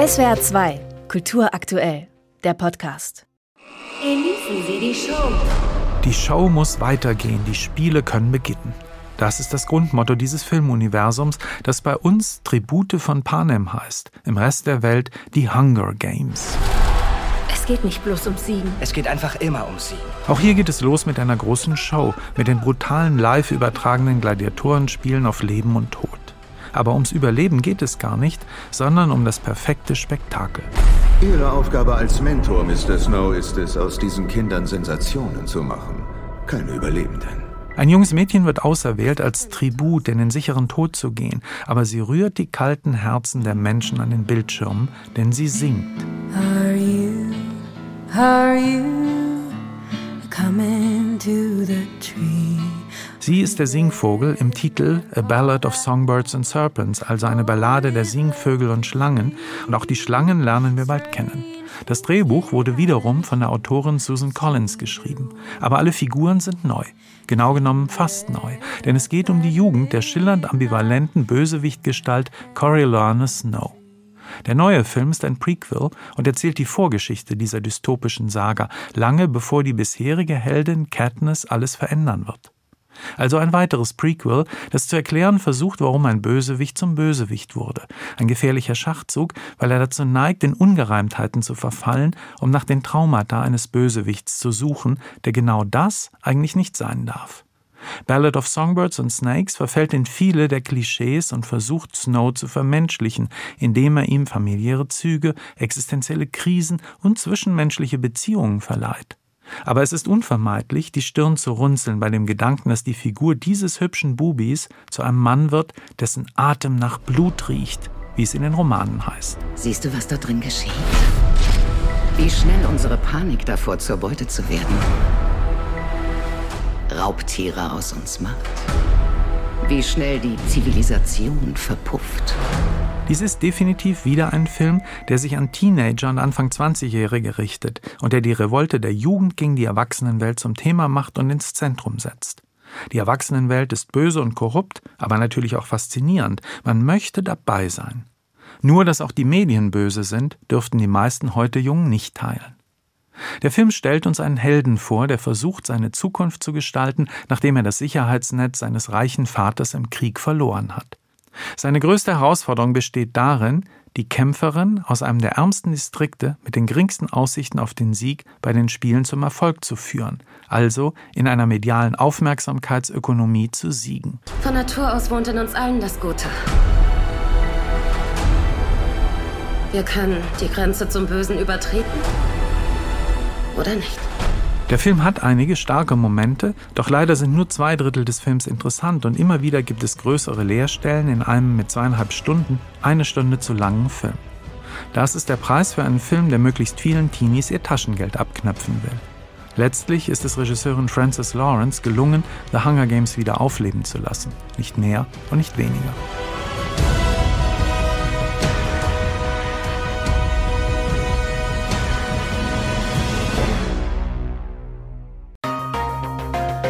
SWR 2, Kultur aktuell, der Podcast. Genießen Sie die Show. Die Show muss weitergehen, die Spiele können beginnen. Das ist das Grundmotto dieses Filmuniversums, das bei uns Tribute von Panem heißt, im Rest der Welt die Hunger Games. Es geht nicht bloß um Siegen. Es geht einfach immer um Siegen. Auch hier geht es los mit einer großen Show, mit den brutalen live übertragenen Gladiatorenspielen auf Leben und Tod. Aber ums Überleben geht es gar nicht, sondern um das perfekte Spektakel. Ihre Aufgabe als Mentor, Mr. Snow, ist es, aus diesen Kindern Sensationen zu machen. Keine Überlebenden. Ein junges Mädchen wird auserwählt, als Tribut in den sicheren Tod zu gehen, aber sie rührt die kalten Herzen der Menschen an den Bildschirmen, denn sie singt. Are you, are you coming to the tree? Sie ist der Singvogel im Titel A Ballad of Songbirds and Serpents, also eine Ballade der Singvögel und Schlangen. Und auch die Schlangen lernen wir bald kennen. Das Drehbuch wurde wiederum von der Autorin Susan Collins geschrieben. Aber alle Figuren sind neu. Genau genommen fast neu. Denn es geht um die Jugend der schillernd ambivalenten Bösewichtgestalt Coriolanus Snow. Der neue Film ist ein Prequel und erzählt die Vorgeschichte dieser dystopischen Saga, lange bevor die bisherige Heldin Katniss alles verändern wird. Also ein weiteres Prequel, das zu erklären versucht, warum ein Bösewicht zum Bösewicht wurde. Ein gefährlicher Schachzug, weil er dazu neigt, in Ungereimtheiten zu verfallen, um nach den Traumata eines Bösewichts zu suchen, der genau das eigentlich nicht sein darf. Ballad of Songbirds and Snakes verfällt in viele der Klischees und versucht Snow zu vermenschlichen, indem er ihm familiäre Züge, existenzielle Krisen und zwischenmenschliche Beziehungen verleiht. Aber es ist unvermeidlich, die Stirn zu runzeln bei dem Gedanken, dass die Figur dieses hübschen Bubis zu einem Mann wird, dessen Atem nach Blut riecht, wie es in den Romanen heißt. Siehst du, was da drin geschieht? Wie schnell unsere Panik davor, zur Beute zu werden, Raubtiere aus uns macht. Wie schnell die Zivilisation verpufft. Dies ist definitiv wieder ein Film, der sich an Teenager und Anfang 20-Jährige richtet und der die Revolte der Jugend gegen die Erwachsenenwelt zum Thema macht und ins Zentrum setzt. Die Erwachsenenwelt ist böse und korrupt, aber natürlich auch faszinierend. Man möchte dabei sein. Nur, dass auch die Medien böse sind, dürften die meisten heute Jungen nicht teilen. Der Film stellt uns einen Helden vor, der versucht, seine Zukunft zu gestalten, nachdem er das Sicherheitsnetz seines reichen Vaters im Krieg verloren hat. Seine größte Herausforderung besteht darin, die Kämpferin aus einem der ärmsten Distrikte mit den geringsten Aussichten auf den Sieg bei den Spielen zum Erfolg zu führen, also in einer medialen Aufmerksamkeitsökonomie zu siegen. Von Natur aus wohnt in uns allen das Gute. Wir können die Grenze zum Bösen übertreten oder nicht. Der Film hat einige starke Momente, doch leider sind nur zwei Drittel des Films interessant und immer wieder gibt es größere Leerstellen in einem mit zweieinhalb Stunden, eine Stunde zu langen Film. Das ist der Preis für einen Film, der möglichst vielen Teenies ihr Taschengeld abknöpfen will. Letztlich ist es Regisseurin Frances Lawrence gelungen, The Hunger Games wieder aufleben zu lassen. Nicht mehr und nicht weniger.